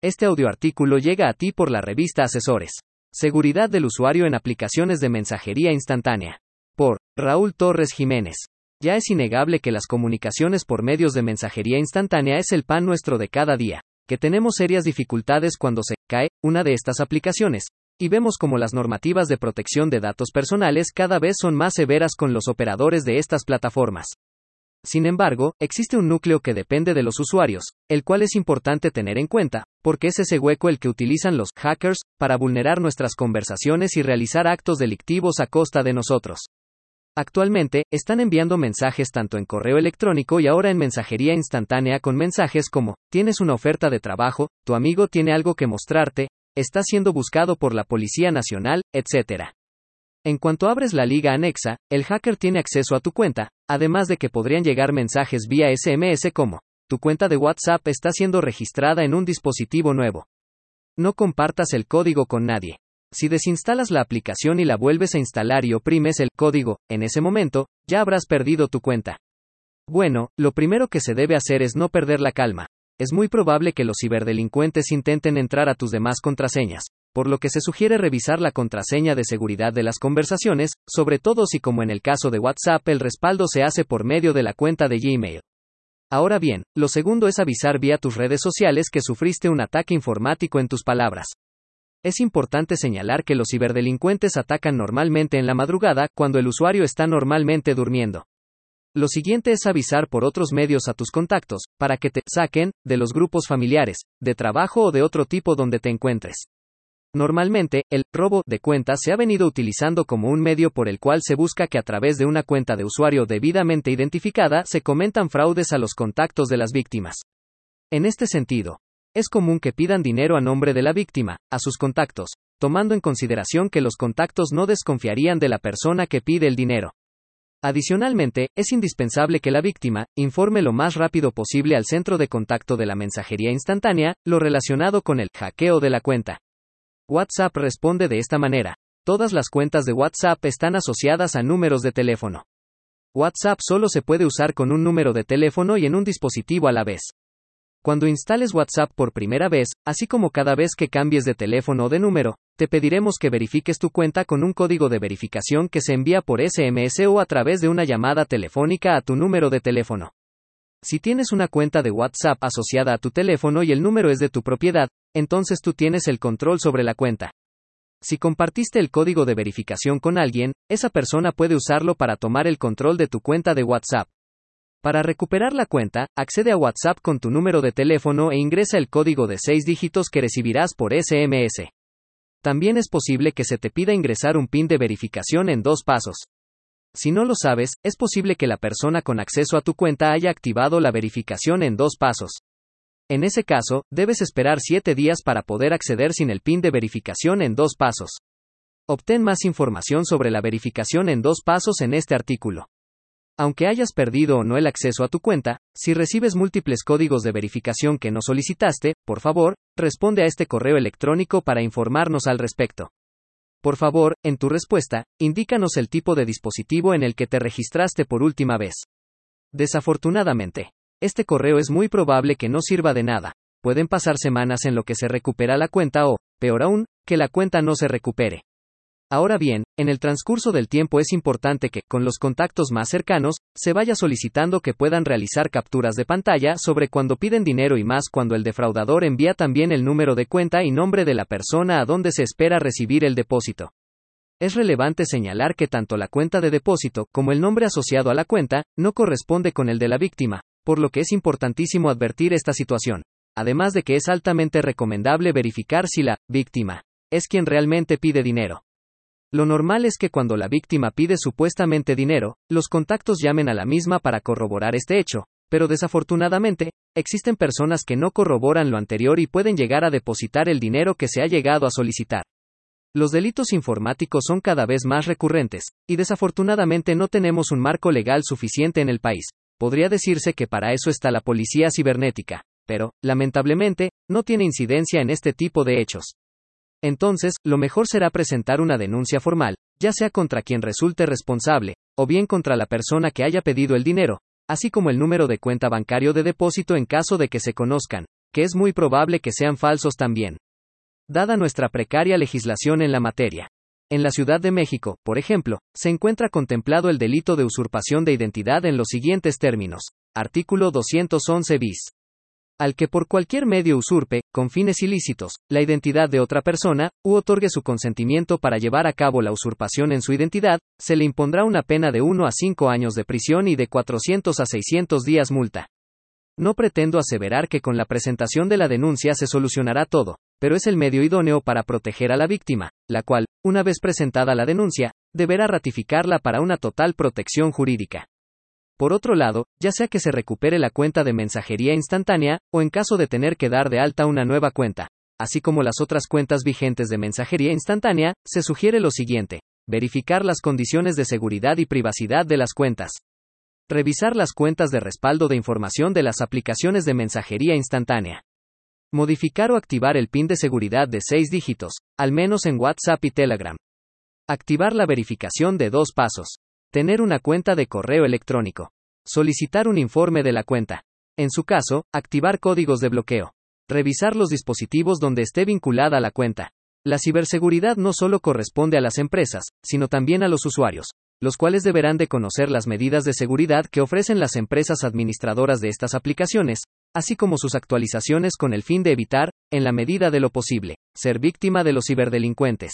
Este audioartículo llega a ti por la revista Asesores. Seguridad del usuario en aplicaciones de mensajería instantánea. Por Raúl Torres Jiménez. Ya es innegable que las comunicaciones por medios de mensajería instantánea es el pan nuestro de cada día, que tenemos serias dificultades cuando se cae una de estas aplicaciones, y vemos como las normativas de protección de datos personales cada vez son más severas con los operadores de estas plataformas. Sin embargo, existe un núcleo que depende de los usuarios, el cual es importante tener en cuenta, porque es ese hueco el que utilizan los hackers para vulnerar nuestras conversaciones y realizar actos delictivos a costa de nosotros. Actualmente, están enviando mensajes tanto en correo electrónico y ahora en mensajería instantánea con mensajes como, tienes una oferta de trabajo, tu amigo tiene algo que mostrarte, está siendo buscado por la Policía Nacional, etc. En cuanto abres la liga anexa, el hacker tiene acceso a tu cuenta, además de que podrían llegar mensajes vía SMS como, tu cuenta de WhatsApp está siendo registrada en un dispositivo nuevo. No compartas el código con nadie. Si desinstalas la aplicación y la vuelves a instalar y oprimes el código, en ese momento, ya habrás perdido tu cuenta. Bueno, lo primero que se debe hacer es no perder la calma. Es muy probable que los ciberdelincuentes intenten entrar a tus demás contraseñas, por lo que se sugiere revisar la contraseña de seguridad de las conversaciones, sobre todo si como en el caso de WhatsApp el respaldo se hace por medio de la cuenta de Gmail. Ahora bien, lo segundo es avisar vía tus redes sociales que sufriste un ataque informático en tus palabras. Es importante señalar que los ciberdelincuentes atacan normalmente en la madrugada, cuando el usuario está normalmente durmiendo. Lo siguiente es avisar por otros medios a tus contactos, para que te saquen de los grupos familiares, de trabajo o de otro tipo donde te encuentres. Normalmente, el robo de cuenta se ha venido utilizando como un medio por el cual se busca que a través de una cuenta de usuario debidamente identificada se comentan fraudes a los contactos de las víctimas. En este sentido, es común que pidan dinero a nombre de la víctima, a sus contactos, tomando en consideración que los contactos no desconfiarían de la persona que pide el dinero. Adicionalmente, es indispensable que la víctima informe lo más rápido posible al centro de contacto de la mensajería instantánea, lo relacionado con el hackeo de la cuenta. WhatsApp responde de esta manera. Todas las cuentas de WhatsApp están asociadas a números de teléfono. WhatsApp solo se puede usar con un número de teléfono y en un dispositivo a la vez. Cuando instales WhatsApp por primera vez, así como cada vez que cambies de teléfono o de número, te pediremos que verifiques tu cuenta con un código de verificación que se envía por SMS o a través de una llamada telefónica a tu número de teléfono. Si tienes una cuenta de WhatsApp asociada a tu teléfono y el número es de tu propiedad, entonces tú tienes el control sobre la cuenta. Si compartiste el código de verificación con alguien, esa persona puede usarlo para tomar el control de tu cuenta de WhatsApp. Para recuperar la cuenta, accede a WhatsApp con tu número de teléfono e ingresa el código de 6 dígitos que recibirás por SMS. También es posible que se te pida ingresar un PIN de verificación en dos pasos. Si no lo sabes, es posible que la persona con acceso a tu cuenta haya activado la verificación en dos pasos. En ese caso, debes esperar 7 días para poder acceder sin el PIN de verificación en dos pasos. Obtén más información sobre la verificación en dos pasos en este artículo. Aunque hayas perdido o no el acceso a tu cuenta, si recibes múltiples códigos de verificación que no solicitaste, por favor, responde a este correo electrónico para informarnos al respecto. Por favor, en tu respuesta, indícanos el tipo de dispositivo en el que te registraste por última vez. Desafortunadamente, este correo es muy probable que no sirva de nada. Pueden pasar semanas en lo que se recupera la cuenta o, peor aún, que la cuenta no se recupere. Ahora bien, en el transcurso del tiempo es importante que, con los contactos más cercanos, se vaya solicitando que puedan realizar capturas de pantalla sobre cuando piden dinero y más cuando el defraudador envía también el número de cuenta y nombre de la persona a donde se espera recibir el depósito. Es relevante señalar que tanto la cuenta de depósito como el nombre asociado a la cuenta no corresponde con el de la víctima, por lo que es importantísimo advertir esta situación, además de que es altamente recomendable verificar si la víctima es quien realmente pide dinero. Lo normal es que cuando la víctima pide supuestamente dinero, los contactos llamen a la misma para corroborar este hecho, pero desafortunadamente, existen personas que no corroboran lo anterior y pueden llegar a depositar el dinero que se ha llegado a solicitar. Los delitos informáticos son cada vez más recurrentes, y desafortunadamente no tenemos un marco legal suficiente en el país. Podría decirse que para eso está la policía cibernética, pero, lamentablemente, no tiene incidencia en este tipo de hechos. Entonces, lo mejor será presentar una denuncia formal, ya sea contra quien resulte responsable, o bien contra la persona que haya pedido el dinero, así como el número de cuenta bancario de depósito en caso de que se conozcan, que es muy probable que sean falsos también. Dada nuestra precaria legislación en la materia. En la Ciudad de México, por ejemplo, se encuentra contemplado el delito de usurpación de identidad en los siguientes términos. Artículo 211 bis. Al que por cualquier medio usurpe, con fines ilícitos, la identidad de otra persona, u otorgue su consentimiento para llevar a cabo la usurpación en su identidad, se le impondrá una pena de 1 a 5 años de prisión y de 400 a 600 días multa. No pretendo aseverar que con la presentación de la denuncia se solucionará todo, pero es el medio idóneo para proteger a la víctima, la cual, una vez presentada la denuncia, deberá ratificarla para una total protección jurídica. Por otro lado, ya sea que se recupere la cuenta de mensajería instantánea, o en caso de tener que dar de alta una nueva cuenta, así como las otras cuentas vigentes de mensajería instantánea, se sugiere lo siguiente. Verificar las condiciones de seguridad y privacidad de las cuentas. Revisar las cuentas de respaldo de información de las aplicaciones de mensajería instantánea. Modificar o activar el PIN de seguridad de 6 dígitos, al menos en WhatsApp y Telegram. Activar la verificación de dos pasos. Tener una cuenta de correo electrónico. Solicitar un informe de la cuenta. En su caso, activar códigos de bloqueo. Revisar los dispositivos donde esté vinculada la cuenta. La ciberseguridad no solo corresponde a las empresas, sino también a los usuarios los cuales deberán de conocer las medidas de seguridad que ofrecen las empresas administradoras de estas aplicaciones, así como sus actualizaciones con el fin de evitar, en la medida de lo posible, ser víctima de los ciberdelincuentes.